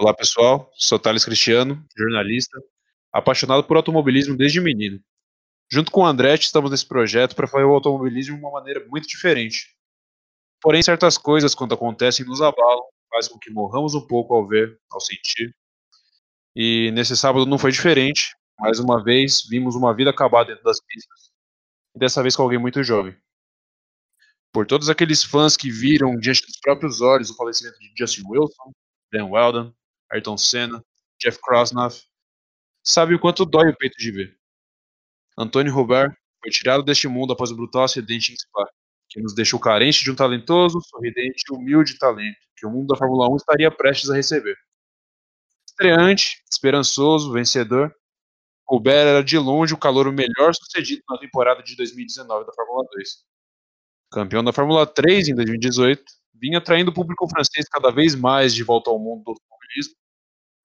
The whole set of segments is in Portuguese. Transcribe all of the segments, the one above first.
Olá pessoal, sou Thales Cristiano, jornalista, apaixonado por automobilismo desde menino. Junto com o Andretti, estamos nesse projeto para fazer o automobilismo de uma maneira muito diferente. Porém, certas coisas, quando acontecem, nos abalam, faz com que morramos um pouco ao ver, ao sentir. E nesse sábado não foi diferente. Mais uma vez, vimos uma vida acabar dentro das pistas. E dessa vez com alguém muito jovem por todos aqueles fãs que viram diante dos próprios olhos o falecimento de Justin Wilson, Dan Weldon, Ayrton Senna, Jeff Krosnoff, sabe o quanto dói o peito de ver. Antônio Robert foi tirado deste mundo após o brutal acidente em Spa, que nos deixou carente de um talentoso, sorridente e humilde talento que o mundo da Fórmula 1 estaria prestes a receber. Estreante, esperançoso, vencedor, Robert era de longe o calor melhor sucedido na temporada de 2019 da Fórmula 2 campeão da Fórmula 3 em 2018, vinha atraindo o público francês cada vez mais de volta ao mundo do automobilismo,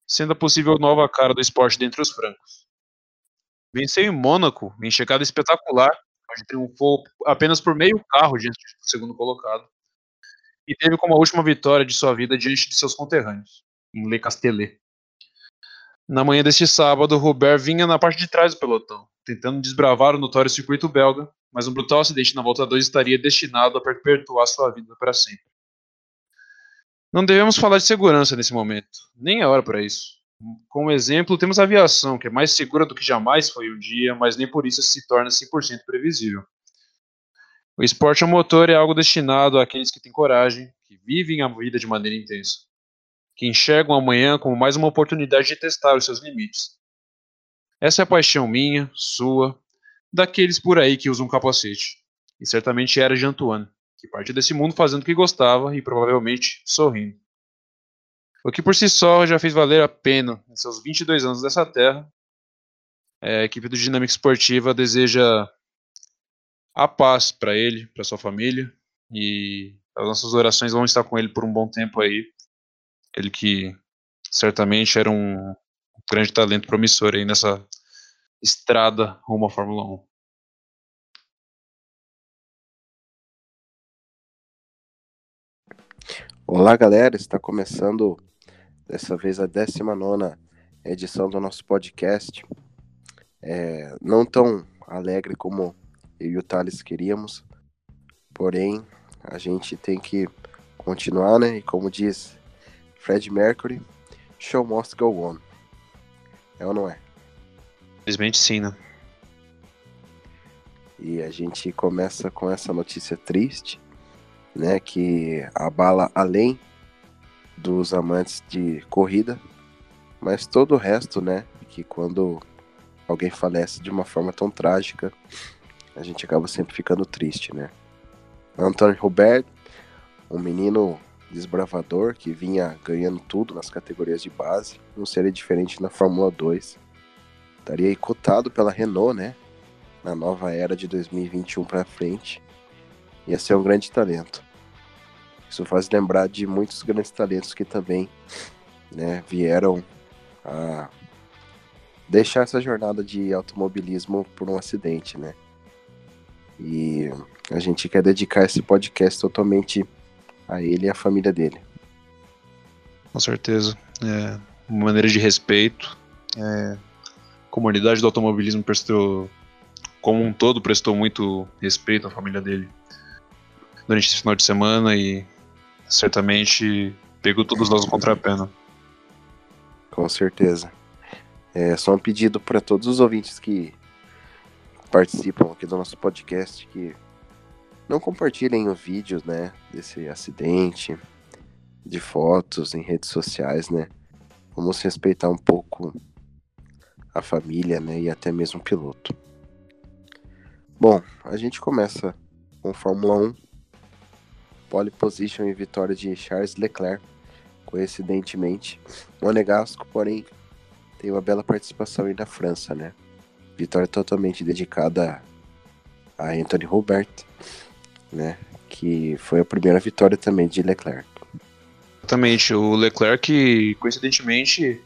sendo a possível nova cara do esporte dentre os francos. Venceu em Mônaco, em chegada espetacular, onde triunfou apenas por meio carro diante do segundo colocado, e teve como a última vitória de sua vida diante de seus conterrâneos, em Le Castellet. Na manhã deste sábado, Robert vinha na parte de trás do pelotão, tentando desbravar o notório circuito belga, mas um brutal acidente na volta 2 estaria destinado a perpetuar sua vida para sempre. Não devemos falar de segurança nesse momento, nem é hora para isso. Como exemplo, temos a aviação, que é mais segura do que jamais foi um dia, mas nem por isso se torna 100% previsível. O esporte a motor é algo destinado àqueles que têm coragem, que vivem a vida de maneira intensa, que enxergam amanhã como mais uma oportunidade de testar os seus limites. Essa é a paixão minha, sua, daqueles por aí que usam capacete. E certamente era de Antoine, que partiu desse mundo fazendo o que gostava e provavelmente sorrindo. O que por si só já fez valer a pena em seus 22 anos dessa terra. É, a equipe do Dinâmica Esportiva deseja a paz para ele, para sua família e as nossas orações vão estar com ele por um bom tempo aí. Ele que certamente era um grande talento promissor aí nessa estrada rumo à Fórmula 1. Olá, galera. Está começando dessa vez a 19 edição do nosso podcast. É, não tão alegre como eu e o Thales queríamos, porém a gente tem que continuar, né? E como diz Fred Mercury, show must go on. É ou não é? Infelizmente sim, né? E a gente começa com essa notícia triste, né? Que abala além dos amantes de corrida, mas todo o resto, né? Que quando alguém falece de uma forma tão trágica, a gente acaba sempre ficando triste, né? Antônio Roberto, um menino desbravador que vinha ganhando tudo nas categorias de base, não seria diferente na Fórmula 2 estaria aí cotado pela Renault, né? Na nova era de 2021 para frente. Ia ser um grande talento. Isso faz lembrar de muitos grandes talentos que também né, vieram a deixar essa jornada de automobilismo por um acidente, né? E a gente quer dedicar esse podcast totalmente a ele e à família dele. Com certeza. É uma maneira de respeito. É, comunidade do automobilismo prestou, como um todo, prestou muito respeito à família dele durante esse final de semana e certamente pegou todos nós no contrapé, Com certeza. É só um pedido para todos os ouvintes que participam aqui do nosso podcast que não compartilhem o vídeo, né, desse acidente, de fotos em redes sociais, né? Vamos respeitar um pouco a família né, e até mesmo o piloto. Bom, a gente começa com Fórmula 1, pole position e vitória de Charles Leclerc, coincidentemente. Monegasco, porém, tem uma bela participação aí na França, né? Vitória totalmente dedicada a Anthony Hubert, né? Que foi a primeira vitória também de Leclerc. Exatamente, o Leclerc, coincidentemente,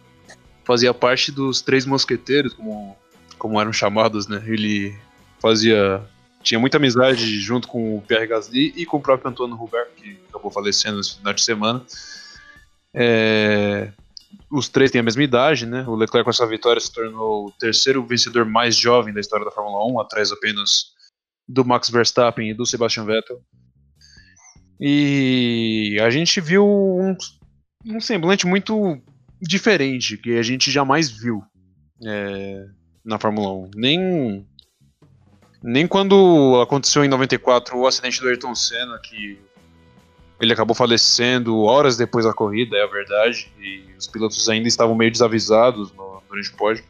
fazia parte dos Três Mosqueteiros, como, como eram chamados, né? Ele fazia. Tinha muita amizade junto com o Pierre Gasly e com o próprio Antônio Roberto, que acabou falecendo nesse final de semana. É, os três têm a mesma idade, né? O Leclerc com essa vitória se tornou o terceiro vencedor mais jovem da história da Fórmula 1, atrás apenas do Max Verstappen e do Sebastian Vettel. E a gente viu um, um semblante muito diferente que a gente jamais viu é, na Fórmula 1. Nem, nem quando aconteceu em 94 o acidente do Ayrton Senna, que ele acabou falecendo horas depois da corrida, é a verdade, e os pilotos ainda estavam meio desavisados no, durante o pódio.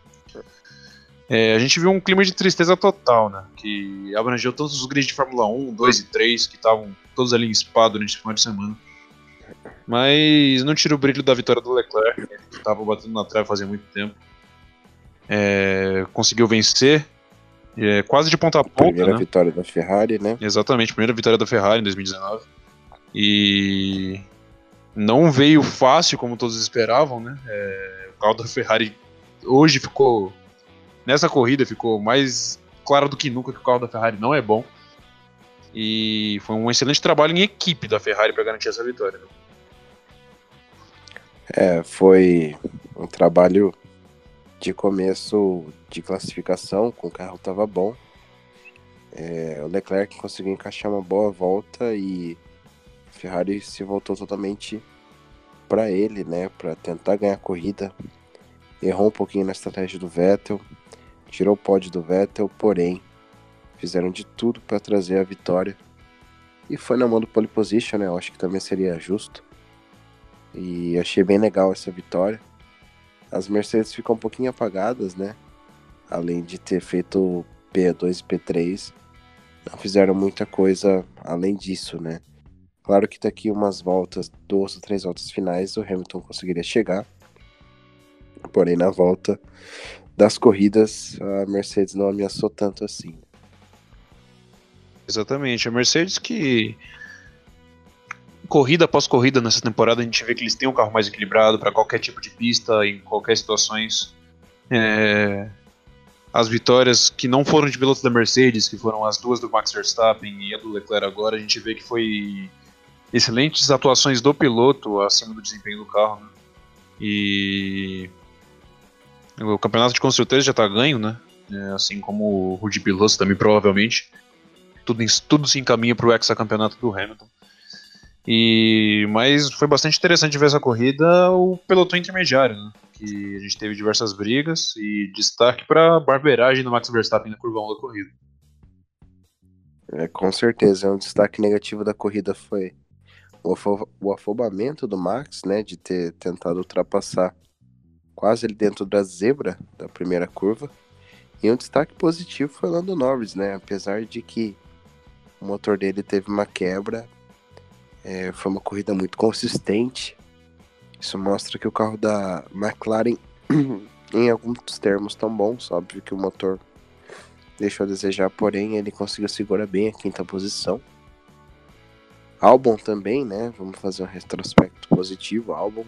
É, a gente viu um clima de tristeza total, né? Que abrangeu todos os grids de Fórmula 1, 2 e 3, que estavam todos ali em spa durante o final de semana. Mas não tira o brilho da vitória do Leclerc, ele estava batendo na trave fazia muito tempo. É, conseguiu vencer, é, quase de ponta a ponta. Primeira né? vitória da Ferrari, né? Exatamente, primeira vitória da Ferrari em 2019. E não veio fácil como todos esperavam, né? É, o carro da Ferrari hoje ficou nessa corrida ficou mais claro do que nunca que o carro da Ferrari não é bom. E foi um excelente trabalho em equipe da Ferrari para garantir essa vitória. Né? É, foi um trabalho de começo de classificação, com o carro estava bom. É, o Leclerc conseguiu encaixar uma boa volta e a Ferrari se voltou totalmente para ele, né, para tentar ganhar a corrida. Errou um pouquinho na estratégia do Vettel, tirou o pódio do Vettel, porém fizeram de tudo para trazer a vitória. E foi na mão do pole position, né? Eu acho que também seria justo. E achei bem legal essa vitória. As Mercedes ficam um pouquinho apagadas, né? Além de ter feito P2 e P3, não fizeram muita coisa além disso, né? Claro que daqui umas voltas, duas ou três voltas finais, o Hamilton conseguiria chegar. Porém, na volta das corridas, a Mercedes não ameaçou tanto assim. Exatamente. A Mercedes que corrida após corrida nessa temporada a gente vê que eles têm um carro mais equilibrado para qualquer tipo de pista, em qualquer situações. É... As vitórias que não foram de pilotos da Mercedes, que foram as duas do Max Verstappen e a do Leclerc agora, a gente vê que foi excelentes atuações do piloto acima do desempenho do carro. Né? E o campeonato de construtores já está ganho, né? É, assim como o Rudy Piloto também provavelmente. Tudo, tudo se encaminha para o hexacampeonato do Hamilton. E mas foi bastante interessante ver essa corrida o pelotão intermediário, né? Que a gente teve diversas brigas e destaque para a barbeiragem do Max Verstappen na curva 1 da corrida. É, com certeza, um destaque negativo da corrida foi o, afo o afobamento do Max, né, de ter tentado ultrapassar quase ali dentro da zebra da primeira curva. E um destaque positivo foi o Lando Norris, né, apesar de que o motor dele teve uma quebra, é, foi uma corrida muito consistente. Isso mostra que o carro da McLaren, em alguns termos, tão bons. Óbvio que o motor deixou a desejar, porém ele conseguiu segurar bem a quinta posição. Albon também, né? Vamos fazer um retrospecto positivo. Albon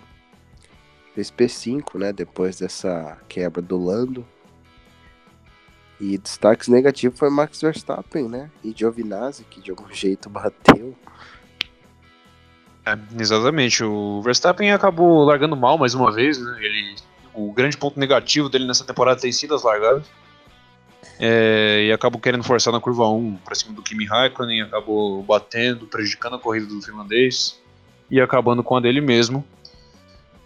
fez P5, né? Depois dessa quebra do Lando. E destaques negativos foi Max Verstappen, né? E Giovinazzi, que de algum jeito bateu. É, exatamente. O Verstappen acabou largando mal mais uma vez, né? Ele, o grande ponto negativo dele nessa temporada tem sido as largadas. É, e acabou querendo forçar na curva 1 para cima do Kimi Raikkonen, acabou batendo, prejudicando a corrida do finlandês e acabando com a dele mesmo.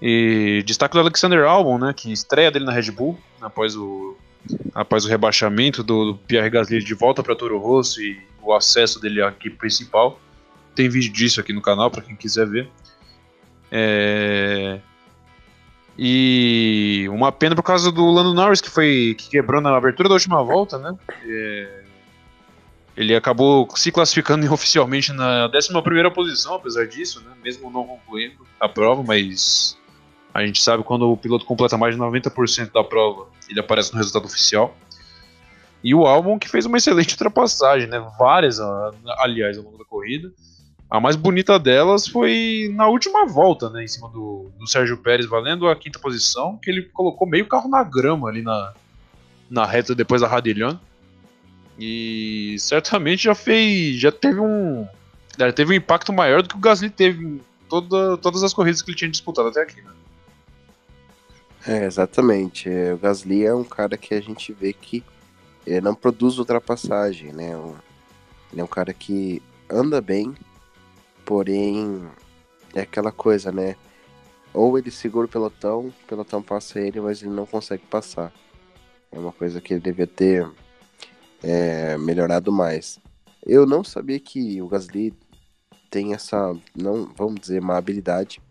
E destaque do Alexander Albon, né, que estreia dele na Red Bull após o, após o rebaixamento do, do Pierre Gasly de volta para Toro Rosso e o acesso dele à equipe principal. Tem vídeo disso aqui no canal para quem quiser ver. É... E uma pena por causa do Lando Norris, que foi que quebrou na abertura da última volta, né? É... Ele acabou se classificando oficialmente na 11 posição, apesar disso, né? Mesmo não concluindo a prova, mas a gente sabe quando o piloto completa mais de 90% da prova, ele aparece no resultado oficial. E o Albon que fez uma excelente ultrapassagem, né? Várias, aliás, ao longo da corrida. A mais bonita delas foi na última volta, né? Em cima do, do Sérgio Pérez, valendo a quinta posição, que ele colocou meio carro na grama ali na, na reta depois da Radilhão. E certamente já fez. Já teve um. Já teve um impacto maior do que o Gasly teve em toda, todas as corridas que ele tinha disputado até aqui, né? É, exatamente. O Gasly é um cara que a gente vê que ele não produz ultrapassagem, né? Ele é um cara que anda bem, porém é aquela coisa, né? Ou ele segura o pelotão, o pelotão passa ele, mas ele não consegue passar. É uma coisa que ele devia ter é, melhorado mais. Eu não sabia que o Gasly tem essa, não vamos dizer, má habilidade,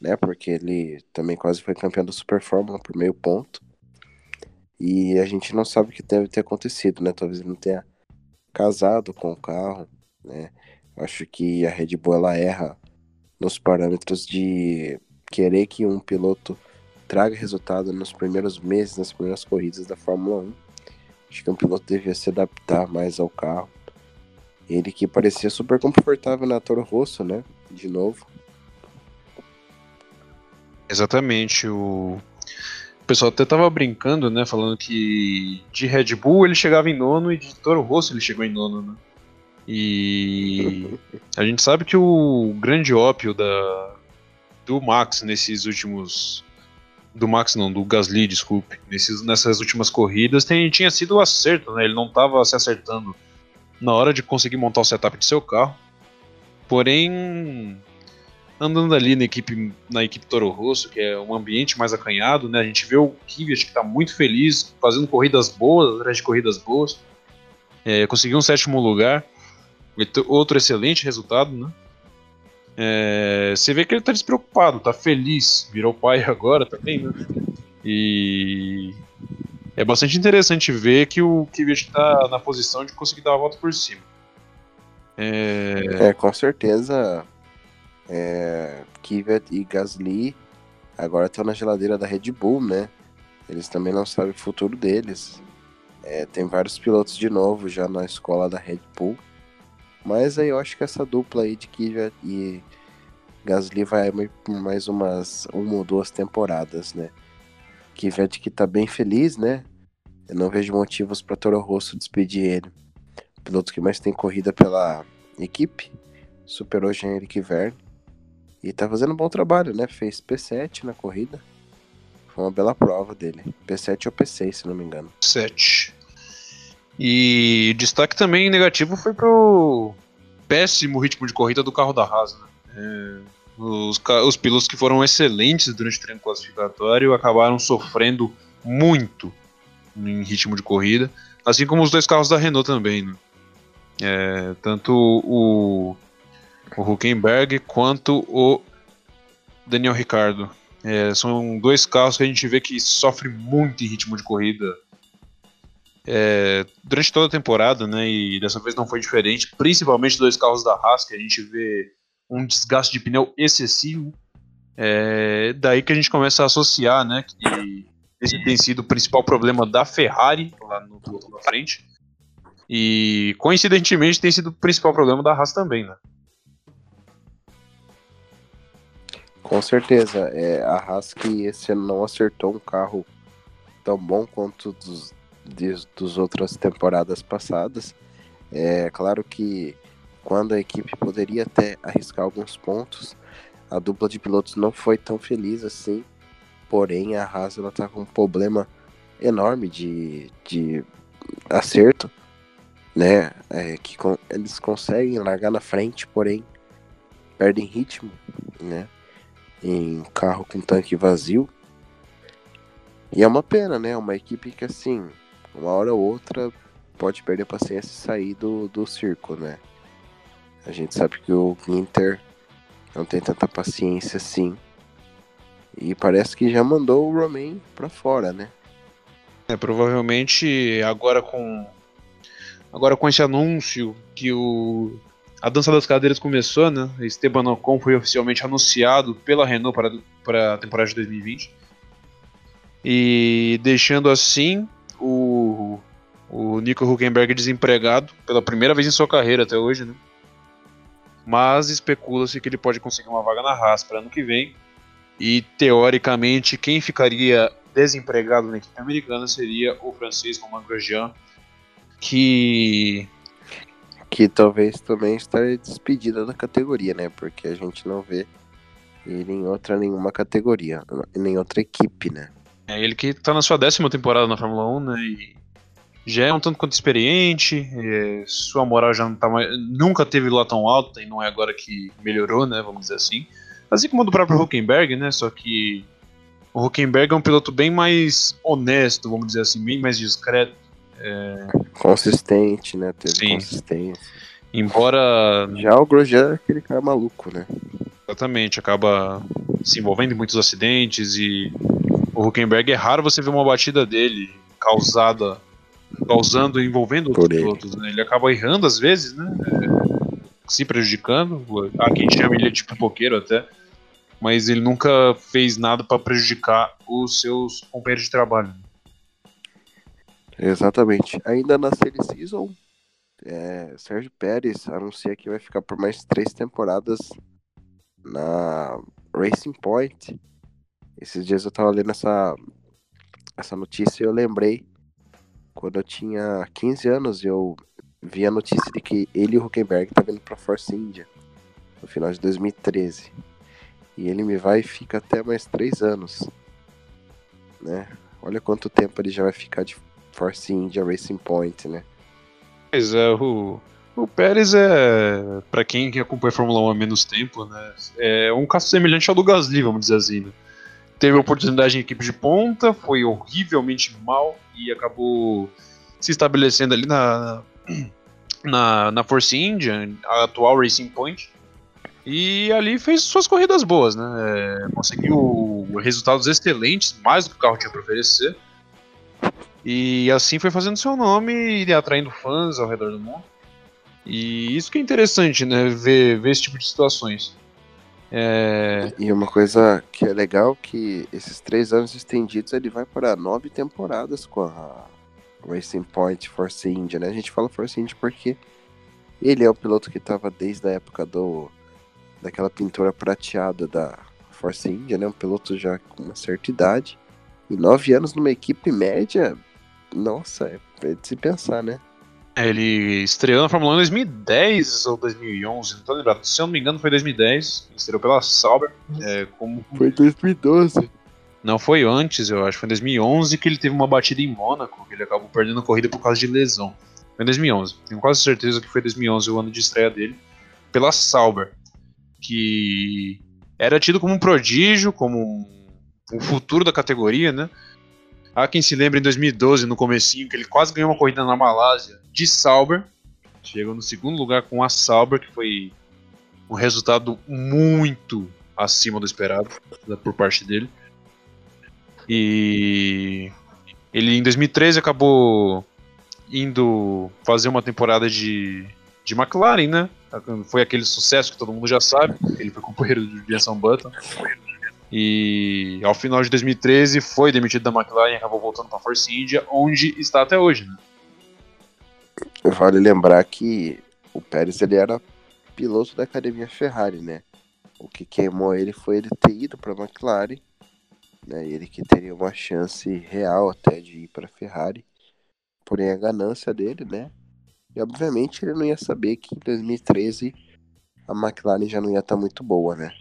né? Porque ele também quase foi campeão da Super Fórmula por meio ponto. E a gente não sabe o que deve ter acontecido, né? Talvez ele não tenha casado com o carro, né? Acho que a Red Bull ela erra nos parâmetros de querer que um piloto traga resultado nos primeiros meses, nas primeiras corridas da Fórmula 1. Acho que um piloto devia se adaptar mais ao carro. Ele que parecia super confortável na Toro Rosso, né? De novo. Exatamente. O, o pessoal até tava brincando, né? Falando que de Red Bull ele chegava em nono e de Toro Rosso ele chegou em nono, né? E a gente sabe que o grande ópio da, do Max nesses últimos. Do Max não, do Gasly, desculpe. Nesses, nessas últimas corridas tem, tinha sido o acerto, né? Ele não estava se acertando na hora de conseguir montar o setup de seu carro. Porém, andando ali na equipe, na equipe Toro Rosso, que é um ambiente mais acanhado, né? A gente vê o Kvyat que está muito feliz, fazendo corridas boas, atrás de corridas boas. É, conseguiu um sétimo lugar, outro excelente resultado, né? É, você vê que ele está despreocupado, está feliz, virou pai agora também, né? E é bastante interessante ver que o Kvyat está na posição de conseguir dar a volta por cima. É, é com certeza é, Kvyat e Gasly agora estão na geladeira da Red Bull, né? Eles também não sabem o futuro deles. É, tem vários pilotos de novo já na escola da Red Bull. Mas aí eu acho que essa dupla aí de Kvyat e Gasly vai mais umas uma ou duas temporadas, né? Kvyat que tá bem feliz, né? Eu não vejo motivos para Toro Rosso despedir ele. O piloto que mais tem corrida pela equipe superou Jean-Eric Verne e tá fazendo um bom trabalho, né? Fez P7 na corrida. Foi uma bela prova dele. P7 ou P6, se não me engano. 7. E destaque também negativo foi pro péssimo ritmo de corrida do carro da Haas. Né? É, os, os pilotos que foram excelentes durante o treino classificatório acabaram sofrendo muito em ritmo de corrida, assim como os dois carros da Renault também. Né? É, tanto o o Huckenberg quanto o Daniel Ricardo. É, são dois carros que a gente vê que sofrem muito em ritmo de corrida é, durante toda a temporada, né? E dessa vez não foi diferente, principalmente dois carros da Haas, que a gente vê um desgaste de pneu excessivo. É, daí que a gente começa a associar, né? Que esse tem sido o principal problema da Ferrari lá no piloto da frente. E coincidentemente tem sido o principal problema da Haas também, né? Com certeza. É, a Haas que esse ano não acertou um carro tão bom quanto dos, de, dos outras temporadas passadas. É claro que quando a equipe poderia até arriscar alguns pontos, a dupla de pilotos não foi tão feliz assim. Porém, a Haas ela tá com um problema enorme de, de acerto, né? É, que com, eles conseguem largar na frente, porém perdem ritmo, né? em carro com tanque vazio. E é uma pena, né? Uma equipe que, assim, uma hora ou outra pode perder a paciência e sair do, do circo, né? A gente sabe que o Inter não tem tanta paciência assim. E parece que já mandou o Romain pra fora, né? É, provavelmente agora com agora com esse anúncio que o a dança das cadeiras começou, né? Esteban Ocon foi oficialmente anunciado pela Renault para, para a temporada de 2020. E deixando assim o, o Nico Huckenberg desempregado pela primeira vez em sua carreira até hoje, né? Mas especula-se que ele pode conseguir uma vaga na Haas para ano que vem. E teoricamente, quem ficaria desempregado na equipe americana seria o francês Romain Grosjean, que que talvez também esteja despedida da categoria, né? Porque a gente não vê Ele em outra nenhuma categoria, nem outra equipe, né? É ele que tá na sua décima temporada na Fórmula 1, né? E já é um tanto quanto experiente, sua moral já não tá mais, nunca teve lá tão alta e não é agora que melhorou, né? Vamos dizer assim. Assim como o do próprio Huckenberg, né? Só que o Huckenberg é um piloto bem mais honesto, vamos dizer assim, bem mais discreto. É... Consistente, né? Teve Sim. consistência. Embora. Já o Grosjean é aquele cara maluco, né? Exatamente, acaba se envolvendo em muitos acidentes e o Huckenberg é raro você ver uma batida dele causada, causando, envolvendo outros pilotos, né? Ele acaba errando às vezes, né? É, se prejudicando. Há quem chama ele de tipo poqueiro até mas ele nunca fez nada para prejudicar os seus companheiros de trabalho. Exatamente. Ainda na Silly Season, é, Sérgio Pérez anuncia que vai ficar por mais três temporadas na Racing Point. Esses dias eu tava lendo essa, essa notícia e eu lembrei quando eu tinha 15 anos eu vi a notícia de que ele e o Huckenberg estavam indo pra Force India no final de 2013. E ele me vai e fica até mais três anos. Né? Olha quanto tempo ele já vai ficar de Force India Racing Point, né? Pois é, o, o Pérez é, para quem acompanha a Fórmula 1 há menos tempo, né, é um caso semelhante ao do Gasly, vamos dizer assim. Né? Teve oportunidade em equipe de ponta, foi horrivelmente mal e acabou se estabelecendo ali na, na, na Force India, a atual Racing Point. E ali fez suas corridas boas, né? É, conseguiu resultados excelentes, mais do que o carro tinha para oferecer. E assim foi fazendo seu nome e atraindo fãs ao redor do mundo. E isso que é interessante, né? Ver, ver esse tipo de situações. É... E uma coisa que é legal que esses três anos estendidos ele vai para nove temporadas com a Racing Point Force India, né? A gente fala Force India porque ele é o piloto que estava desde a época do daquela pintura prateada da Force India, né? Um piloto já com uma certa idade. E nove anos numa equipe média, nossa, é de se pensar, né? É, ele estreou na Fórmula 1 em 2010 ou 2011, não tô lembrado. Se eu não me engano, foi 2010. Ele estreou pela Sauber. É, como... Foi 2012. Não, foi antes, eu acho. Foi em 2011 que ele teve uma batida em Mônaco, que ele acabou perdendo a corrida por causa de lesão. Foi em 2011. Tenho quase certeza que foi 2011 o ano de estreia dele. Pela Sauber que era tido como um prodígio, como um, um futuro da categoria, né? Há quem se lembre em 2012, no comecinho, que ele quase ganhou uma corrida na Malásia de Sauber. Chegou no segundo lugar com a Sauber, que foi um resultado muito acima do esperado né, por parte dele. E ele em 2013 acabou indo fazer uma temporada de, de McLaren, né? Foi aquele sucesso que todo mundo já sabe. Ele foi companheiro de Jenson Button. E ao final de 2013 foi demitido da McLaren e acabou voltando para a Force India, onde está até hoje. Né? Vale lembrar que o Pérez ele era piloto da academia Ferrari, né? O que queimou ele foi ele ter ido para a McLaren, né? Ele que teria uma chance real até de ir para a Ferrari. Porém a ganância dele, né? E obviamente ele não ia saber que em 2013 a McLaren já não ia estar tá muito boa, né?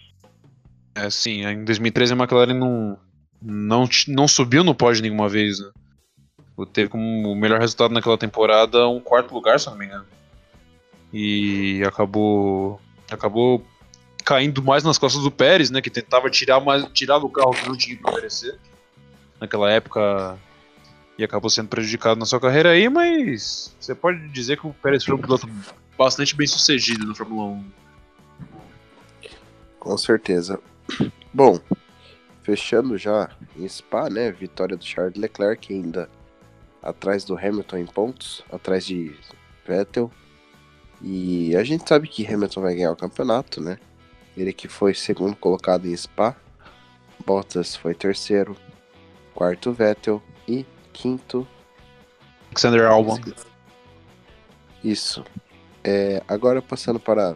É, sim, em 2013 a McLaren não, não, não subiu no pódio nenhuma vez, né? Teve como o melhor resultado naquela temporada um quarto lugar, se não me engano. E acabou acabou caindo mais nas costas do Pérez, né? Que tentava tirar, mais, tirar do carro que não tinha para oferecer. Naquela época e acabou sendo prejudicado na sua carreira aí, mas você pode dizer que o Pérez foi um piloto bastante bem sucedido na Fórmula 1. Com certeza. Bom, fechando já em Spa, né? Vitória do Charles Leclerc ainda atrás do Hamilton em pontos, atrás de Vettel. E a gente sabe que Hamilton vai ganhar o campeonato, né? Ele que foi segundo colocado em Spa. Bottas foi terceiro, quarto Vettel e quinto. Alexander Albon. Isso. É, agora passando para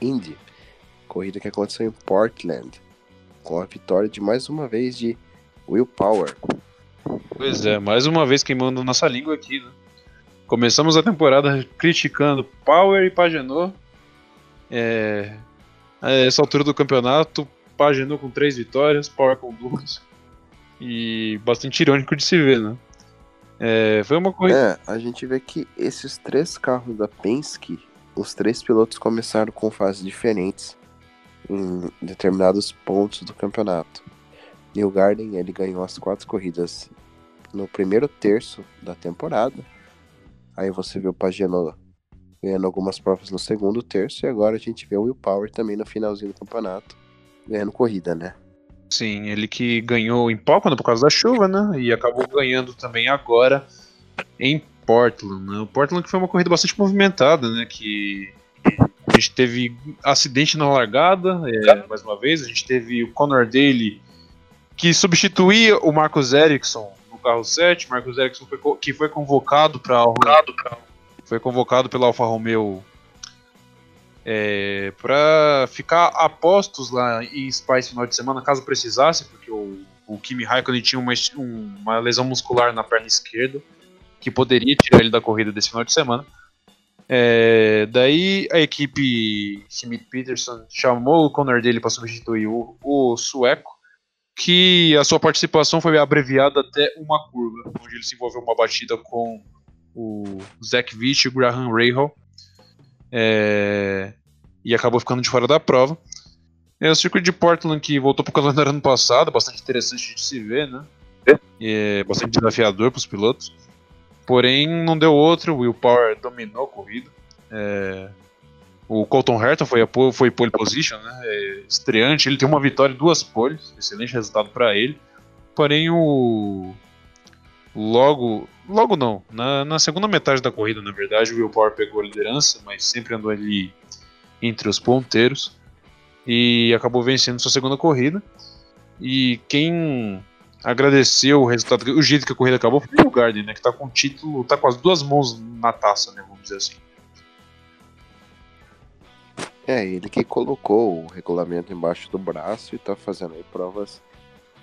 Indy, corrida que aconteceu em Portland, com a vitória de mais uma vez de Will Power. Pois é, mais uma vez queimando nossa língua aqui, né? Começamos a temporada criticando Power e Pagenot. É, A essa altura do campeonato, paginou com três vitórias, Power com duas. E bastante irônico de se ver, né? É, foi uma coisa. É, a gente vê que esses três carros da Penske, os três pilotos começaram com fases diferentes em determinados pontos do campeonato. New Garden ele ganhou as quatro corridas no primeiro terço da temporada. Aí você vê o Pagenot ganhando algumas provas no segundo terço e agora a gente vê o Will Power também no finalzinho do campeonato ganhando corrida, né? Sim, ele que ganhou em Pocono por causa da chuva, né? E acabou ganhando também agora em Portland. Né? O Portland que foi uma corrida bastante movimentada, né? Que a gente teve acidente na largada, é, mais uma vez. A gente teve o Conor Daly que substituía o Marcos Ericsson no carro 7. Marcos Ericsson foi, que foi convocado para foi convocado pela Alfa Romeo é, para ficar a postos lá em Spa esse final de semana, caso precisasse, porque o, o Kimi Raikkonen tinha uma, uma lesão muscular na perna esquerda, que poderia tirar ele da corrida desse final de semana. É, daí a equipe Schmidt Peterson chamou o Conor dele para substituir o, o, sueco, que a sua participação foi abreviada até uma curva, onde ele se envolveu uma batida com o Zach Witt e o Graham Rahal. É, e acabou ficando de fora da prova. É o circuito de Portland que voltou para o calendário ano passado, bastante interessante de se ver, né? É, é bastante desafiador para os pilotos. Porém, não deu outro. O Will Power dominou a corrida. É, o Colton Herta foi, foi pole position, né? É, estreante. Ele tem uma vitória e duas poles. Excelente resultado para ele. Porém, o. Logo. Logo não. Na, na, segunda metade da corrida, na verdade, o Will Power pegou a liderança, mas sempre andou ali entre os ponteiros. E acabou vencendo sua segunda corrida. E quem agradeceu o resultado, o jeito que a corrida acabou foi o Garden, né? Que tá com o título, tá com as duas mãos na taça, né? Vamos dizer assim. É, ele que colocou o regulamento embaixo do braço e tá fazendo aí provas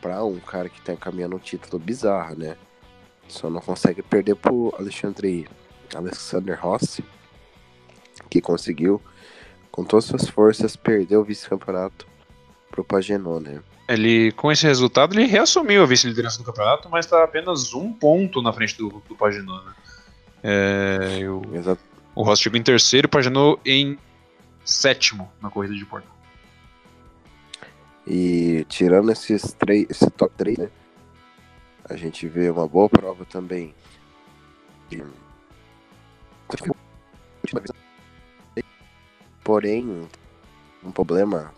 para um cara que tá encaminhando um título bizarro, né? Só não consegue perder pro Alexandre Alexander Rossi, que conseguiu, com todas as suas forças, perder o vice-campeonato pro Pagenot, né? Ele, com esse resultado, ele reassumiu a vice-liderança do campeonato, mas está apenas um ponto na frente do, do Paginot. Né? É, eu, o Ross chegou em terceiro e Paginot em sétimo na corrida de Porto. E tirando esses três, esse top 3, né? A gente vê uma boa prova também. Porém, um problema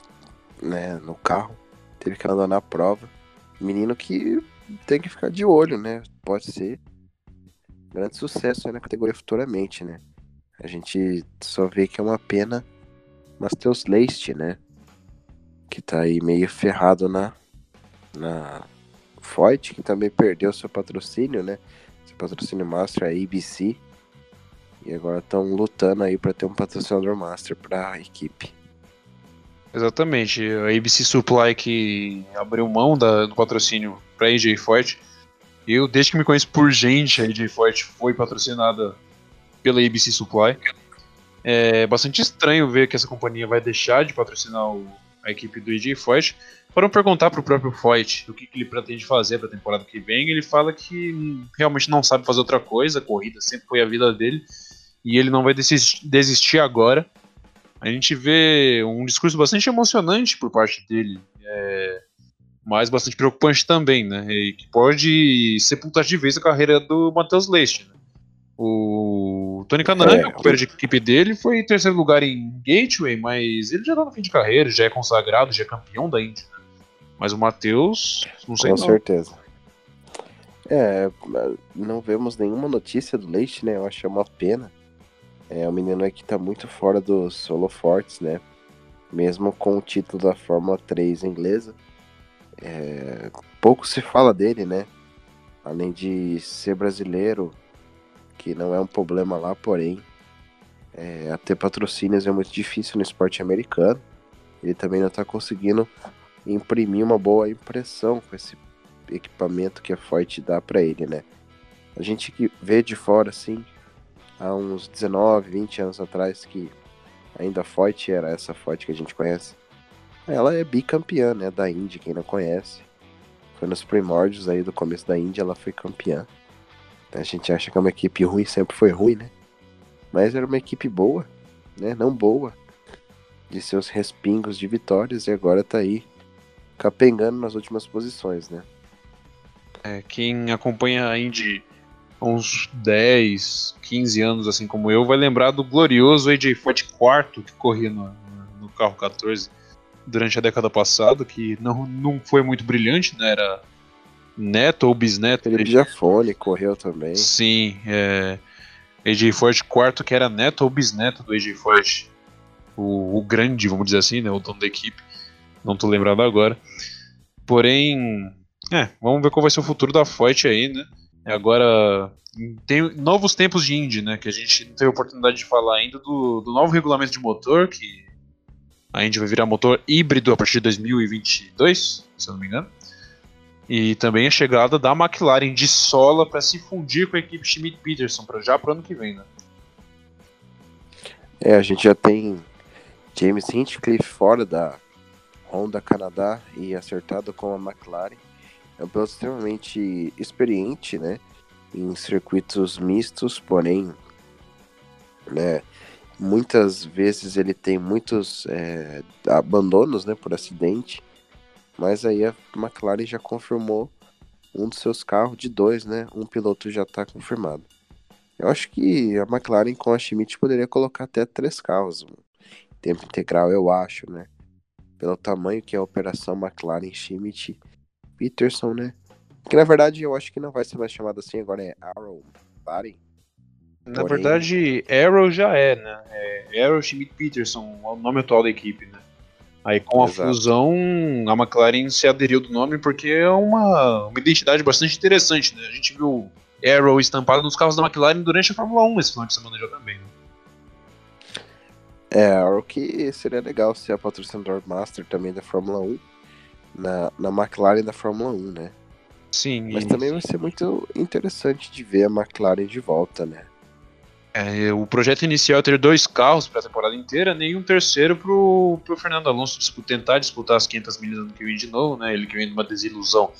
né, no carro teve que abandonar a prova. Menino que tem que ficar de olho, né? Pode ser grande sucesso na categoria futuramente, né? A gente só vê que é uma pena Matheus Leist, né? Que tá aí meio ferrado na, na Foyt, que também perdeu seu patrocínio, né? Seu patrocínio Master, a ABC. E agora estão lutando aí para ter um patrocinador Master para a equipe. Exatamente. A ABC Supply que abriu mão da, do patrocínio para AJ Forte. Eu, desde que me conheço por gente, a AJ Forte foi patrocinada pela ABC Supply. É bastante estranho ver que essa companhia vai deixar de patrocinar o, a equipe do AJ Forte. Foram perguntar para o próprio Foyt o que, que, ele pretende fazer para a temporada que vem. Ele fala que realmente não sabe fazer outra coisa, a corrida sempre foi a vida dele e ele não vai desistir agora a gente vê um discurso bastante emocionante por parte dele, é, mas bastante preocupante também, né? E que pode sepultar de vez a carreira do Matheus Leite. Né? O Tony Canan, é, o companheiro de equipe dele, foi em terceiro lugar em Gateway, mas ele já tá no fim de carreira, já é consagrado, já é campeão da Indy. Né? Mas o Matheus, não sei Com não. certeza. É, não vemos nenhuma notícia do Leite, né? Eu acho uma pena. É um menino que tá muito fora dos holofortes, né? Mesmo com o título da Fórmula 3 inglesa. É... Pouco se fala dele, né? Além de ser brasileiro, que não é um problema lá, porém, é, até patrocínios é muito difícil no esporte americano. Ele também não está conseguindo imprimir uma boa impressão com esse equipamento que a Ford dá para ele, né? A gente que vê de fora, assim, há uns 19, 20 anos atrás que ainda Foyt era essa Foyt que a gente conhece. Ela é bicampeã, né, da Indy, quem não conhece. Foi nos primórdios aí do começo da Indy, ela foi campeã. A gente acha que é uma equipe ruim, sempre foi ruim, né? Mas era uma equipe boa, né? Não boa. De seus respingos de vitórias e agora tá aí capengando nas últimas posições, né? É, quem acompanha a Indy há uns 10, 15 anos, assim como eu, vai lembrar do glorioso AJ Foyt quarto que corria no, no carro 14 durante a década passada, que não, não foi muito brilhante, né? Era neto ou bisneto. Felipe Jafone correu também. Sim, é. AJ Forte quarto, que era neto ou bisneto do AJ Forte. O, o, grande, vamos dizer assim, né? O dono da equipe. Não tô lembrado agora. Porém, é, vamos ver qual vai ser o futuro da Forte aí, né? Agora, tem novos tempos de Indy, né? Que a gente não teve oportunidade de falar ainda do, do novo regulamento de motor, que a Indy vai virar motor híbrido a partir de 2022, se eu não me engano. E também a chegada da McLaren de sola para se fundir com a equipe Schmidt Peterson para já para o ano que vem, né? É, a gente já tem James Hinchcliffe fora da Honda Canadá e acertado com a McLaren. É um piloto extremamente experiente, né? Em circuitos mistos, porém, né? Muitas vezes ele tem muitos é, abandonos, né? Por acidente. Mas aí a McLaren já confirmou um dos seus carros de dois, né? Um piloto já está confirmado. Eu acho que a McLaren com a Schmidt poderia colocar até três carros. Tempo integral, eu acho, né? Pelo tamanho que é a operação McLaren Schmidt Peterson, né? Que na verdade eu acho que não vai ser mais chamado assim, agora é Arrow Body. Na Porém... verdade, Arrow já é, né? É Arrow Schmidt Peterson, o nome atual da equipe, né? Aí com Exato. a fusão, a McLaren se aderiu do nome porque é uma, uma identidade bastante interessante, né? A gente viu Arrow estampado nos carros da McLaren durante a Fórmula 1 esse final de semana já também, né? É, Arrow que seria legal ser a patrocinador master também da Fórmula 1 na, na McLaren da Fórmula 1, né? Sim. Mas também vai ser muito interessante de ver a McLaren de volta, né? É, o projeto inicial é ter dois carros para a temporada inteira, nem um terceiro pro, pro Fernando Alonso disputar, tentar disputar as 500 milhas ano que vem de novo, né? Ele que vem de uma desilusão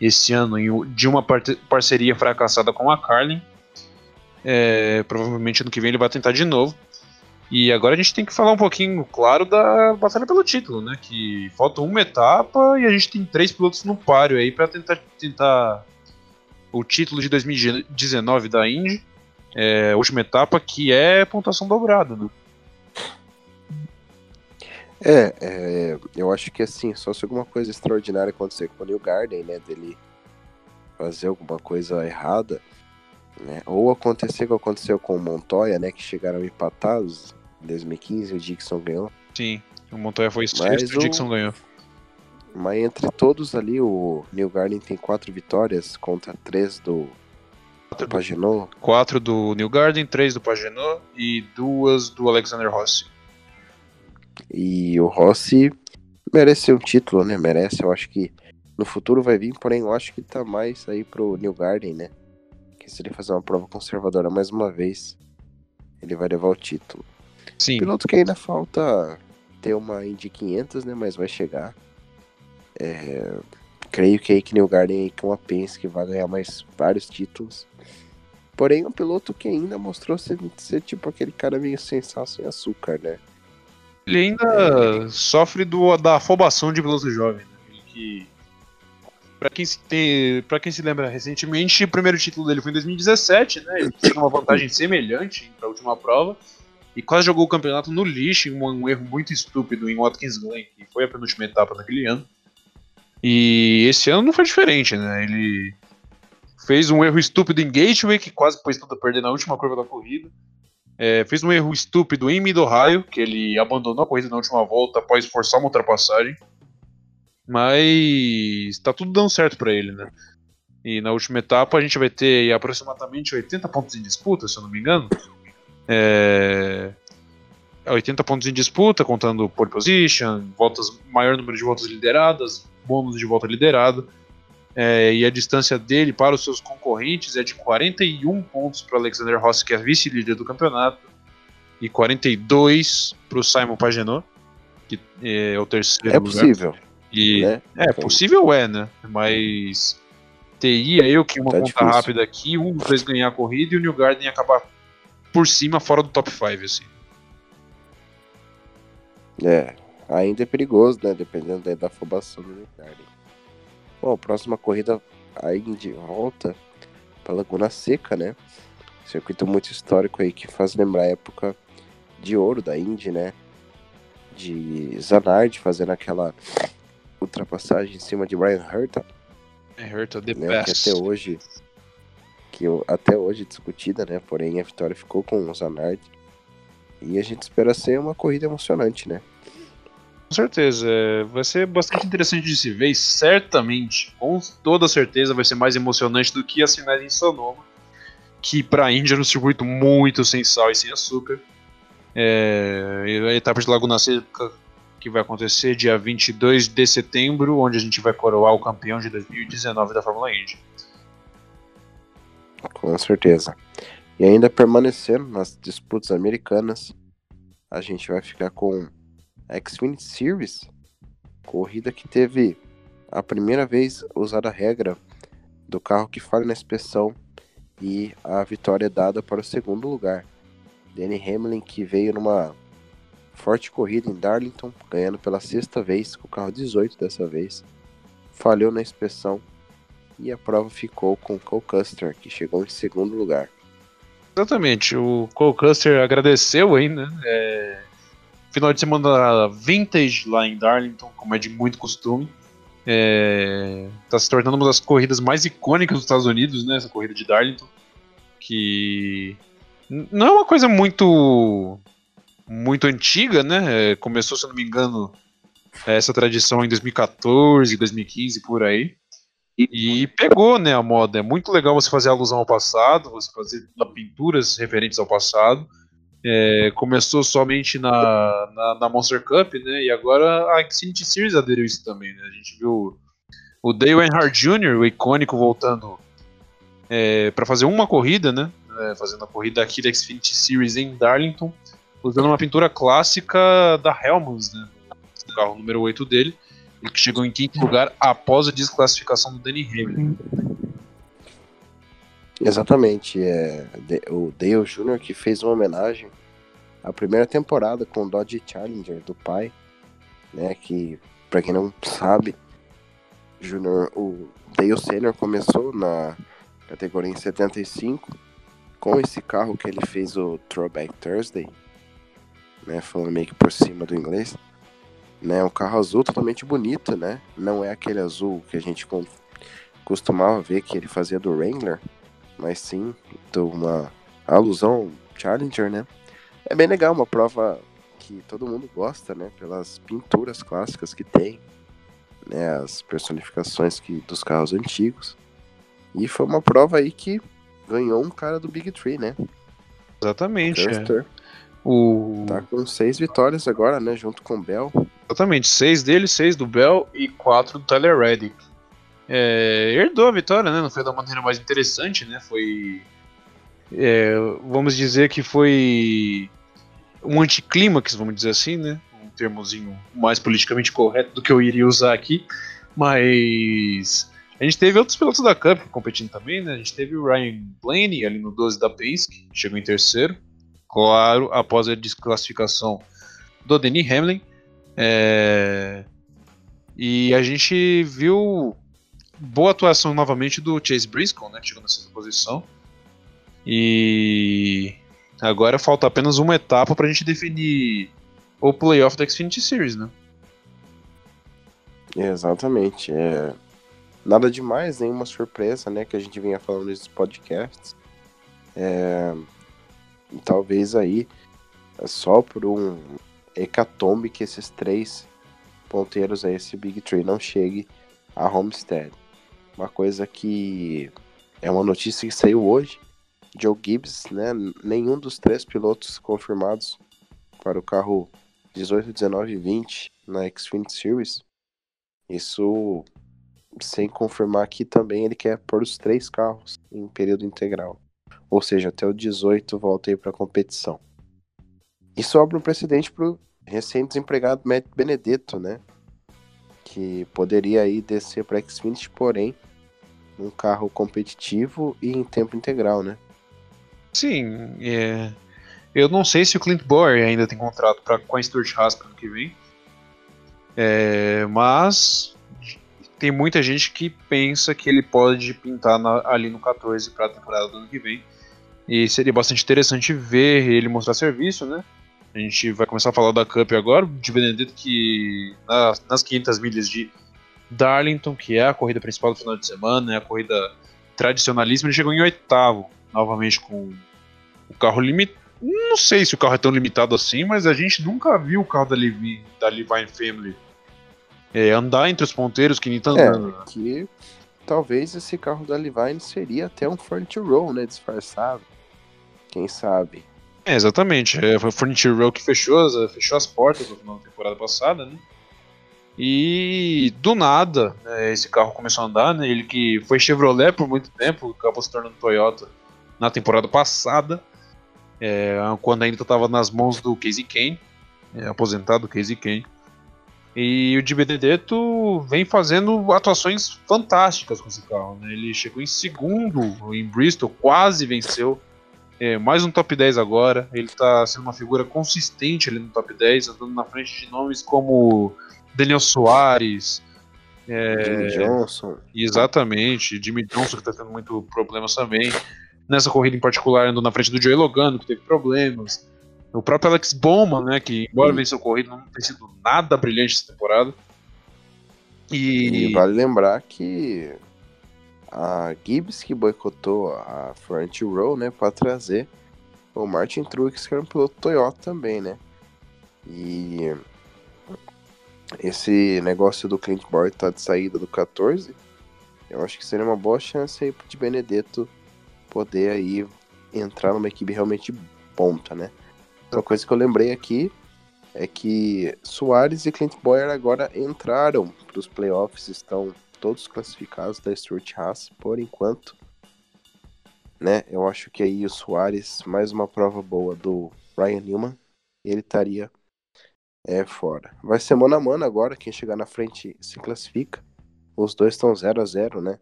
esse ano de uma par parceria fracassada com a Carlin. É, provavelmente ano que vem ele vai tentar de novo. E agora a gente tem que falar um pouquinho, claro, da batalha pelo título, né? Que falta uma etapa e a gente tem três pilotos no páreo aí para tentar, tentar o título de 2019 da Indy. É, última etapa, que é pontuação dobrada, né? É, é, eu acho que assim, só se alguma coisa extraordinária acontecer com o New Garden, né, dele fazer alguma coisa errada, né, ou acontecer o que aconteceu com o Montoya, né, que chegaram empatados em 2015 o Dixon ganhou. Sim, o Montoya foi sexto e o Dixon ganhou. Mas entre todos ali, o New Garden tem quatro vitórias contra três do do Paginot. Quatro do New Garden, três do Paginot e duas do Alexander Rossi. E o Rossi merece um título, né? Merece, eu acho que no futuro vai vir, porém eu acho que tá mais aí pro New Garden, né? Que se ele fazer uma prova conservadora mais uma vez, ele vai levar o título. Sim. Piloto que ainda falta ter uma Indy 500, né? Mas vai chegar. É, creio que aí que New Garden aí com a Penske vai ganhar mais vários títulos. Porém, um piloto que ainda mostrou ser, ser tipo aquele cara meio sensacional sem açúcar, né? Ele ainda é. sofre do, da afobação de piloto jovem, né? Que, pra, quem se tem, pra quem se lembra, recentemente o primeiro título dele foi em 2017, né? Ele teve uma vantagem semelhante para a última prova e quase jogou o campeonato no lixo, um, um erro muito estúpido em Watkins Glen, que foi a penúltima etapa daquele ano. E esse ano não foi diferente, né? Ele fez um erro estúpido em Gateway, que quase pôs tudo a perder na última curva da corrida. É, fez um erro estúpido em Mid-Ohio, que ele abandonou a corrida na última volta após forçar uma ultrapassagem. Mas tá tudo dando certo para ele, né? E na última etapa a gente vai ter aproximadamente 80 pontos em disputa, se eu não me engano. É... 80 pontos em disputa, contando pole position, voltas, maior número de voltas lideradas, bônus de volta liderado é, e a distância dele para os seus concorrentes é de 41 pontos para Alexander Rossi, que é vice-líder do campeonato, e 42 para o Simon Pagenaud. que é o terceiro É lugar. possível, E né? é possível é, né? Mas teria eu que uma Tá conta difícil. rápida aqui, um dos dois ganhar a corrida e o New Garden acabar por cima fora do top 5 assim. É, ainda é perigoso, né? Dependendo da, da afobação do Ricardo. Bom, próxima corrida, a Indy volta pra Laguna Seca, né? Circuito muito histórico aí que faz lembrar a época de ouro da Indy, né? De Zanardi fazendo aquela ultrapassagem em cima de Brian Herta, É Hurt the né? Que best. até hoje, que até hoje discutida, né? Porém a vitória ficou com o Zanardi. E a gente espera ser uma corrida emocionante, né? Com certeza, é, vai ser bastante interessante de se ver e certamente, com toda certeza, vai ser mais emocionante do que as finais em Sonoma, que pra Índia é um circuito muito sem sal e sem açúcar. É, a etapa de Laguna Seca que vai acontecer dia 22 de setembro, onde a gente vai coroar o campeão de 2019 da Fórmula Indy. Com certeza. E ainda permanecendo nas disputas americanas, a gente vai ficar com a Xfinity Series, corrida que teve a primeira vez usada a regra do carro que falha na inspeção e a vitória dada para o segundo lugar. Danny Hamlin que veio numa forte corrida em Darlington, ganhando pela sexta vez, com o carro 18 dessa vez, falhou na inspeção e a prova ficou com Cole Custer, que chegou em segundo lugar. Exatamente, o Cole Custer agradeceu ainda. É, final de semana vintage lá em Darlington, como é de muito costume. É, tá se tornando uma das corridas mais icônicas dos Estados Unidos, né? Essa corrida de Darlington. Que não é uma coisa muito muito antiga, né? É, Começou, se eu não me engano, essa tradição em 2014, 2015, por aí. E pegou, né, a moda. É muito legal você fazer alusão ao passado, você fazer pinturas referentes ao passado. É, começou somente na, na, na Monster Cup, né? E agora a Xfinity Series aderiu isso também, né? A gente viu o Dale Earnhardt Jr., o icônico, voltando é, para fazer uma corrida, né? É, fazendo a corrida aqui da Xfinity Series em Darlington, usando uma pintura clássica da Helmholtz, né? O carro número 8 dele. Que chegou em quinto lugar após a desclassificação do Danny Hamlin. Exatamente, é o Dale Jr. que fez uma homenagem à primeira temporada com o Dodge Challenger do pai, né? Que para quem não sabe, Junior, o Dale Senior começou na categoria em 75 com esse carro que ele fez o Throwback Thursday, né? Falando meio que por cima do inglês, né? Um carro azul totalmente bonito, né? Não é aquele azul que a gente costumava ver que ele fazia do Wrangler mas sim de uma alusão Challenger, né? É bem legal, uma prova que todo mundo gosta, né? Pelas pinturas clássicas que tem, né? As personificações que, dos carros antigos. E foi uma prova aí que ganhou um cara do Big Tree, né? Exatamente. é. Custer. O... Tá com seis vitórias agora, né? Junto com o Bell. Exatamente, seis dele, seis do Bell e quatro do Tyler Reddick. É, herdou a vitória, né? Não foi da maneira mais interessante, né? Foi. é, vamos dizer que foi um anticlímax, vamos dizer assim, né? Um termozinho mais politicamente correto do que eu iria usar aqui. Mas a gente teve outros pilotos da Cup competindo também, né? A gente teve o Ryan Blaney ali no 12 da Penske, chegou em terceiro. Claro, após a desclassificação do Denny Hamlin. É, E a gente viu boa atuação novamente do Chase Briscoe, né, chegou nessa posição. E agora falta apenas uma etapa para a gente definir o playoff da Xfinity Series, né? Exatamente. É... Nada demais, nenhuma surpresa, né? Que a gente vinha falando nesses podcasts. É... Talvez aí é só por um hecatombe que esses três ponteiros aí, esse Big Tree, não chegue a Homestead. Uma coisa que é uma notícia que saiu hoje. Joe Gibbs, né? Nenhum dos três pilotos confirmados para o carro 18, 19 e 20 na Xfinity Series. Isso sem confirmar aqui também ele quer pôr os três carros em período integral. Ou seja, até o 18 volta aí para competição. Isso abre um precedente para recém-desempregado Matt Benedetto, né? Que poderia aí descer para Xfinity, porém, um carro competitivo e em tempo integral, né? Sim, é... eu não sei se o Clint Boyer ainda tem contrato pra, com a Stuart Haas ano que vem, é... mas tem muita gente que pensa que ele pode pintar na, ali no 14 para a temporada do ano que vem. E seria bastante interessante ver ele mostrar serviço, né? A gente vai começar a falar da Cup agora, de Benedetto que nas, nas 500 milhas de Darlington, que é a corrida principal do final de semana, é a corrida tradicionalíssima, ele chegou em oitavo, novamente com o carro limitado. Não sei se o carro é tão limitado assim, mas a gente nunca viu o carro da, Levi, da Levine Family é, andar entre os ponteiros que nem tá andando. É, que talvez esse carro da Levine seria até um Furniture Row, né, disfarçado. Quem sabe? É, exatamente. É, foi o Furniture Row que fechou, fechou as portas no final da temporada passada, né? E do nada, né, esse carro começou a andar, né? Ele que foi Chevrolet por muito tempo, acabou se tornando Toyota na temporada passada, é, quando ainda estava nas mãos do Casey Kane, é, aposentado Casey Kane. E o Di Benedetto vem fazendo atuações fantásticas com esse carro. Né? Ele chegou em segundo em Bristol, quase venceu. É, mais um top 10 agora. Ele está sendo uma figura consistente ali no top 10, andando na frente de nomes como Daniel Soares. É, Jimmy Johnson. Exatamente, Jimmy Johnson que está tendo muito problemas também. Nessa corrida em particular, andou na frente do Joey Logano, que teve problemas. O próprio Alex Bowman, né, que embora Sim. venceu corrida, não tem sido nada brilhante essa temporada. E... e vale lembrar que a Gibbs que boicotou a Front Row, né, para trazer o Martin Truex, que era um piloto Toyota também, né? E esse negócio do Clint Boyd tá de saída do 14, eu acho que seria uma boa chance aí de Benedetto poder aí entrar numa equipe realmente ponta, né? Uma coisa que eu lembrei aqui é que Soares e Clint Boyer agora entraram para os playoffs, estão todos classificados da Stuart Haas por enquanto. Né? Eu acho que aí o Soares, mais uma prova boa do Ryan Newman, ele estaria é, fora. Vai ser mano a mano agora, quem chegar na frente se classifica. Os dois estão 0 a 0 né?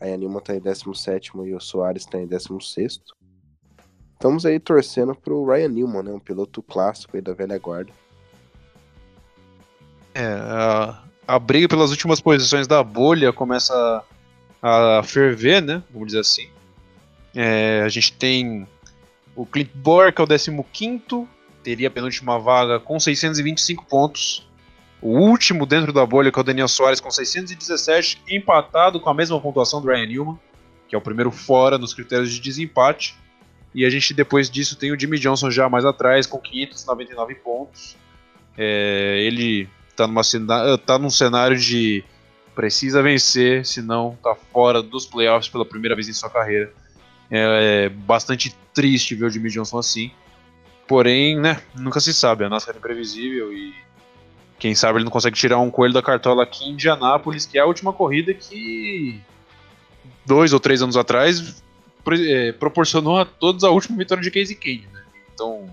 A Newman está em 17 e o Soares está em 16. Estamos aí torcendo pro Ryan Newman, né? Um piloto clássico aí da velha guarda. É, a briga pelas últimas posições da bolha começa a, ferver, né? Vamos dizer assim. É, a gente tem o Clint que é o 15, teria a penúltima vaga com 625 pontos. O último dentro da bolha, que é o Daniel Soares, com 617, empatado com a mesma pontuação do Ryan Newman, que é o primeiro fora nos critérios de desempate. E a gente depois disso tem o Jimmy Johnson já mais atrás com 599 pontos. É, ele está numa tá num cenário de precisa vencer, senão tá fora dos playoffs pela primeira vez em sua carreira. É, é bastante triste ver o Jimmy Johnson assim. Porém, né, nunca se sabe, a NASCAR é imprevisível e quem sabe ele não consegue tirar um coelho da cartola aqui em Indianápolis, que é a última corrida que dois ou três anos atrás é, proporcionou a todos a última vitória de Casey Kane, né? Então,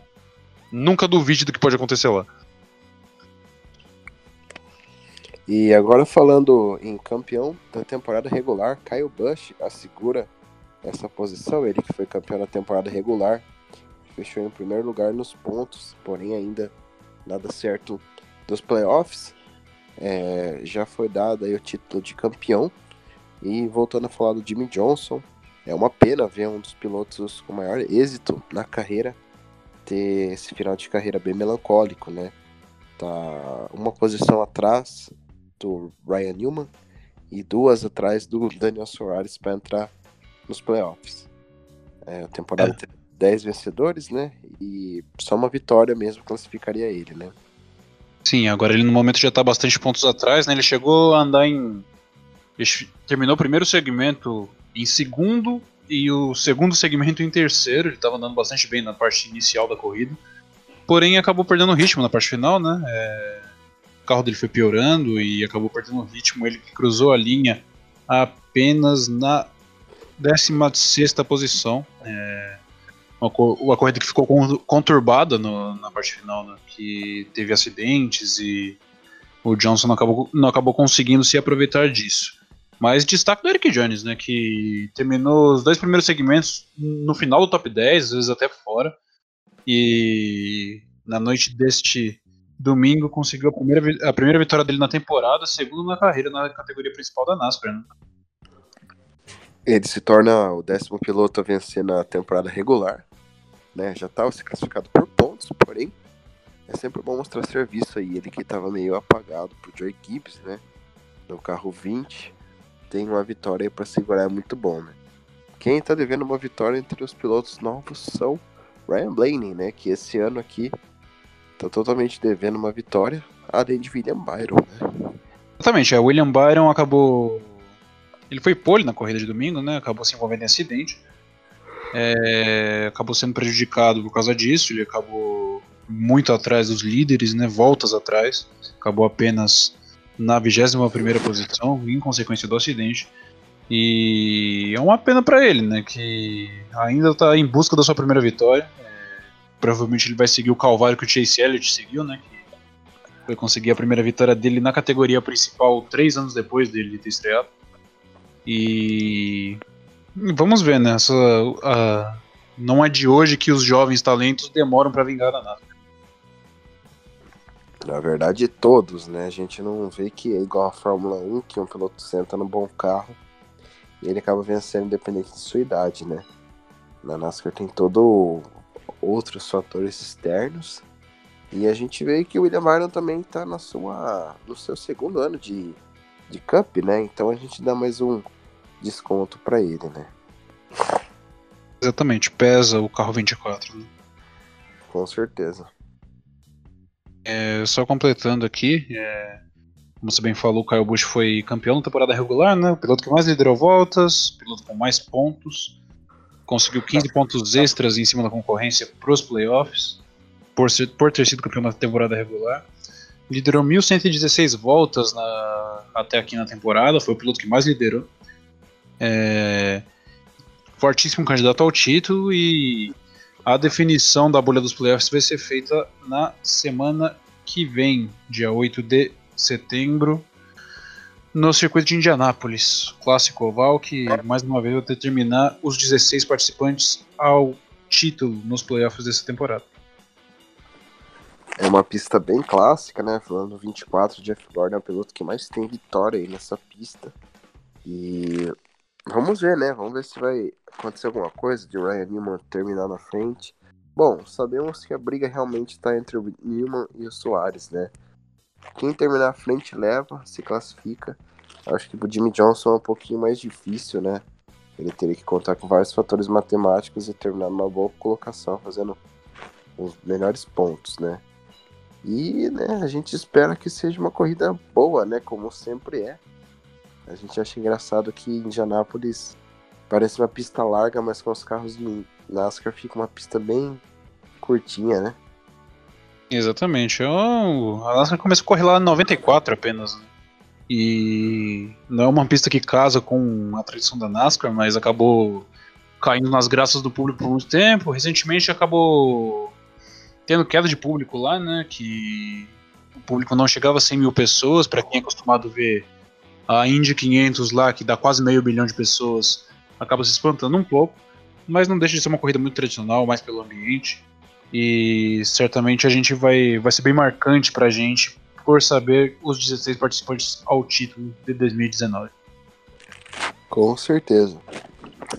nunca duvide do que pode acontecer lá. E agora falando em campeão da temporada regular, Kyle Busch assegura essa posição, ele que foi campeão da temporada regular, fechou em primeiro lugar nos pontos, porém ainda nada certo dos playoffs. É, já foi dado aí o título de campeão. E voltando a falar do Jimmy Johnson, é uma pena ver um dos pilotos com maior êxito na carreira ter esse final de carreira bem melancólico, né? Tá uma posição atrás do Ryan Newman e duas atrás do Daniel Soares para entrar nos playoffs. É, a temporada é. tem 10 vencedores, né? E só uma vitória mesmo classificaria ele, né? Sim, agora ele no momento já está bastante pontos atrás, né? Ele chegou a andar em. Ele terminou o primeiro segmento em segundo e o segundo segmento em terceiro. Ele estava andando bastante bem na parte inicial da corrida. Porém, acabou perdendo o ritmo na parte final, né? É... Carro dele foi piorando e acabou perdendo o ritmo. Ele cruzou a linha apenas na 16 posição. É... uma, uma corrida que ficou conturbada no, na parte final, né? que teve acidentes e o Johnson não acabou, não acabou conseguindo se aproveitar disso. Mas destaque do Eric Jones, né, que terminou os dois primeiros segmentos no final do top 10, às vezes até fora, e na noite deste domingo conseguiu a primeira, a primeira vitória dele na temporada, segundo na carreira na categoria principal da NASCAR. Né? Ele se torna o décimo piloto a vencer na temporada regular, né? Já estava se classificado por pontos, porém é sempre bom mostrar serviço aí. Ele que estava meio apagado pro Joy Gibbs, né? No carro 20, tem uma vitória aí para segurar, é muito bom, né? Quem está devendo uma vitória entre os pilotos novos são Ryan Blaney, né? Que esse ano aqui tá totalmente devendo uma vitória, além de William Byron, né? Exatamente, a é, William Byron acabou. Ele foi pole na corrida de domingo, né? Acabou se envolvendo em acidente. É... Acabou sendo prejudicado por causa disso. Ele acabou muito atrás dos líderes, né? Voltas atrás. Acabou apenas na 21 primeira posição, em consequência do acidente. E é uma pena para ele, né? Que ainda está em busca da sua primeira vitória provavelmente ele vai seguir o calvário que o Chase Elliott seguiu, né? Que foi conseguir a primeira vitória dele na categoria principal três anos depois dele ter estreado. E vamos ver, né? Essa, não é de hoje que os jovens talentos demoram para vingar a nada. Na verdade, todos, né? A gente não vê que é igual a Fórmula 1, que um piloto senta no bom carro e ele acaba vencendo independente de sua idade, né? Na NASCAR tem todo outros fatores externos. E a gente vê que o William Byron também está na sua, no seu segundo ano de, de Cup, né? Então a gente dá mais um desconto para ele, né? Exatamente, pesa o carro 24. Né? Com certeza. É, só completando aqui, é, como você bem falou, o Kyle Busch foi campeão na temporada regular, né? O piloto que mais liderou voltas, piloto com mais pontos conseguiu 15 pontos extras em cima da concorrência para os playoffs, por, ser, por ter sido campeão na temporada regular. Liderou 1.116 voltas na, até aqui na temporada, foi o piloto que mais liderou. É, fortíssimo candidato ao título e a definição da bolha dos playoffs vai ser feita na semana que vem, dia 8 de setembro, no circuito de Indianápolis, clássico oval, que mais uma vez vai determinar os 16 participantes ao título nos playoffs dessa temporada. É uma pista bem clássica, né? Falando 24, Jeff Gordon é o piloto que mais tem vitória aí nessa pista. E vamos ver, né? Vamos ver se vai acontecer alguma coisa de Ryan Newman terminar na frente. Bom, sabemos que a briga realmente está entre o Newman e o Soares, né? Quem terminar à frente leva, se classifica. Acho que pro Jimmy Johnson é um pouquinho mais difícil, né? Ele teria que contar com vários fatores matemáticos e terminar numa boa colocação, fazendo os melhores pontos, né? E né, a gente espera que seja uma corrida boa, né? Como sempre é. A gente acha engraçado que Indianápolis parece uma pista larga, mas com os carros de NASCAR fica uma pista bem curtinha, né? Exatamente. Eu, a NASCAR começou a correr lá em 94 apenas. E não é uma pista que casa com a tradição da NASCAR, mas acabou caindo nas graças do público por muito tempo. Recentemente acabou tendo queda de público lá, né? Que o público não chegava a 100 mil pessoas. Para quem é acostumado a ver a Indy 500 lá, que dá quase meio bilhão de pessoas, acaba se espantando um pouco. Mas não deixa de ser uma corrida muito tradicional, mais pelo ambiente. E certamente a gente vai, vai ser bem marcante pra gente por saber os 16 participantes ao título de 2019. Com certeza.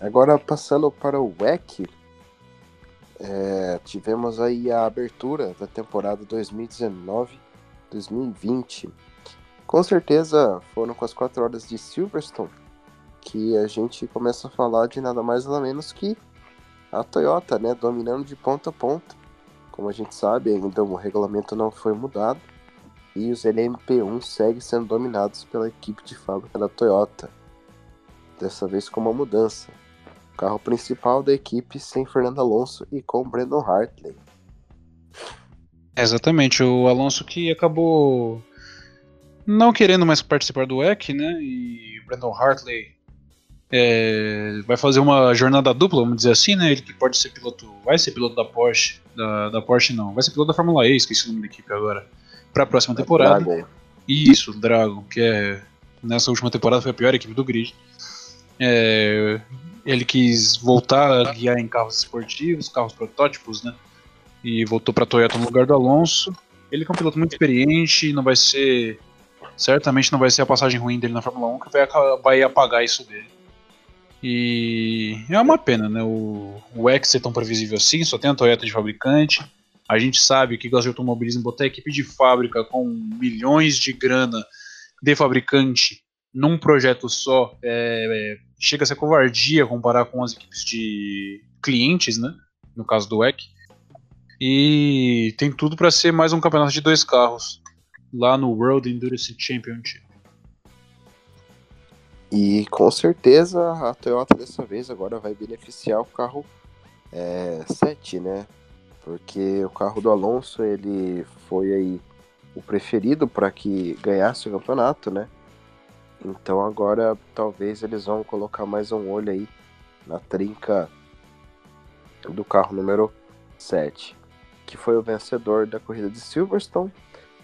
Agora passando para o WEC, é, tivemos aí a abertura da temporada 2019-2020. Com certeza foram com as 4 horas de Silverstone que a gente começa a falar de nada mais nada menos que a Toyota, né, dominando de ponta a ponta. Como a gente sabe, ainda o regulamento não foi mudado e os LMP1 seguem sendo dominados pela equipe de fábrica da Toyota. Dessa vez com uma mudança. O carro principal da equipe sem Fernando Alonso e com Brandon Hartley. Exatamente, o Alonso que acabou não querendo mais participar do WEC, né? E Brandon Hartley é, vai fazer uma jornada dupla, vamos dizer assim, né? Ele que pode ser piloto, vai ser piloto da Porsche, da, da Porsche não, vai ser piloto da Fórmula E, esqueci o nome da equipe agora, para a próxima temporada. Dragon. Isso, Dragon, que é nessa última temporada foi a pior equipe do grid. É, ele quis voltar a guiar em carros esportivos, carros protótipos, né? E voltou para a Toyota no lugar do Alonso. Ele é um piloto muito experiente, não vai ser certamente não vai ser a passagem ruim dele na Fórmula 1 que vai, vai apagar isso dele. E é uma pena, né? O, o X é tão previsível assim, só tem a Toyota de fabricante. A gente sabe que gosta de automobilismo botar equipe de fábrica com milhões de grana de fabricante num projeto só é, é, chega a ser covardia comparar com as equipes de clientes, né? No caso do WEC. E tem tudo para ser mais um campeonato de dois carros lá no World Endurance Championship. E com certeza a Toyota dessa vez agora vai beneficiar o carro é, 7, né? Porque o carro do Alonso ele foi aí o preferido para que ganhasse o campeonato, né? Então agora talvez eles vão colocar mais um olho aí na trinca do carro número 7, que foi o vencedor da corrida de Silverstone,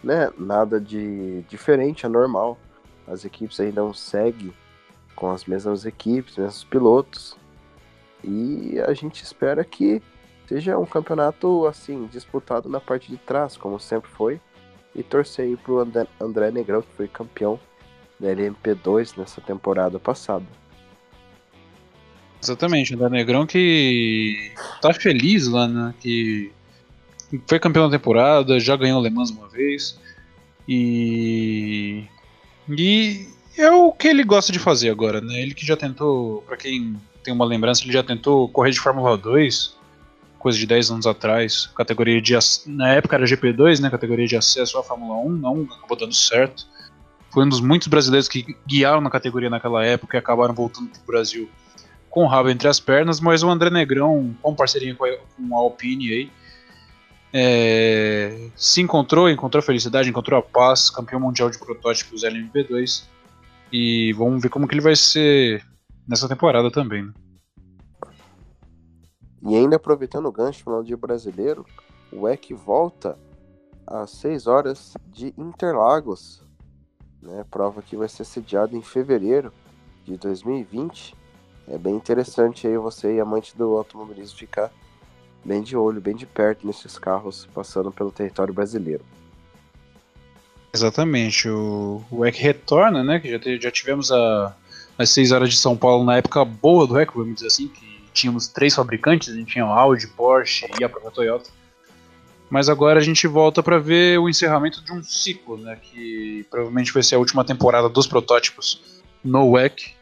né? Nada de diferente, é normal. As equipes ainda não seguem com as mesmas equipes, mesmos pilotos. E a gente espera que seja um campeonato assim disputado na parte de trás, como sempre foi, e torcer aí pro André, André Negrão, que foi campeão da LMP2 nessa temporada passada. Exatamente, André Negrão que tá feliz lá, né? Que foi campeão da temporada, já ganhou o Le Mans uma vez. E. E é o que ele gosta de fazer agora, né? Ele que já tentou, para quem tem uma lembrança, ele já tentou correr de Fórmula 2, coisa de 10 anos atrás, categoria de na época era GP2, né, categoria de acesso à Fórmula 1, não acabou dando certo. Foi um dos muitos brasileiros que guiaram na categoria naquela época e acabaram voltando pro Brasil com o rabo entre as pernas, mas o André Negrão, com parceria com a, com a Alpine aí, é, se encontrou, encontrou a felicidade, encontrou a paz, campeão mundial de protótipos LMP2 e vamos ver como que ele vai ser nessa temporada também. Né? E ainda aproveitando o gancho falando de brasileiro, o EC volta às 6 horas de Interlagos. Né? Prova que vai ser sediada em fevereiro de 2020. É bem interessante aí você e amante do automobilismo ficar bem de olho, bem de perto nesses carros passando pelo território brasileiro. Exatamente, o, o retorna, né? Que já, te, já tivemos a, as 6 horas de São Paulo na época boa do EC, vamos dizer assim, que tínhamos três fabricantes, a gente tinha Audi, Porsche e a própria Toyota. Mas agora a gente volta para ver o encerramento de um ciclo, né? Que provavelmente vai ser a última temporada dos protótipos no WEC.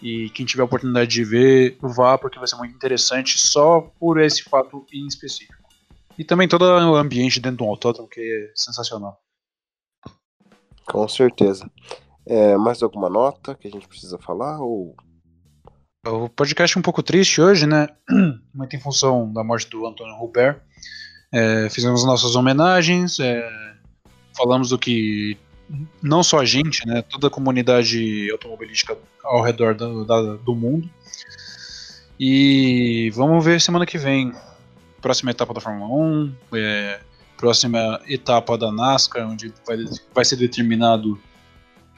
E quem tiver a oportunidade de ver, vá, porque vai ser muito interessante só por esse fato em específico. E também todo o ambiente dentro do autódromo, que é sensacional. Com certeza. É, mais alguma nota que a gente precisa falar? Ou... O podcast é um pouco triste hoje, né? Muito em função da morte do Antônio Robert. É, fizemos nossas homenagens, é, falamos do que não só a gente, né? Toda a comunidade automobilística ao redor do, da, do mundo. E vamos ver semana que vem. Próxima etapa da Fórmula 1. É, próxima etapa da NASCAR, onde vai, vai ser determinado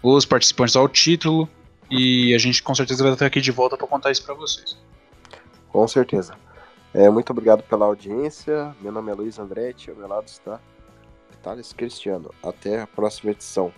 os participantes ao título. E a gente com certeza vai estar aqui de volta para contar isso para vocês. Com certeza. É, muito obrigado pela audiência. Meu nome é Luiz Andretti, ao meu lado está Thales Cristiano. Até a próxima edição.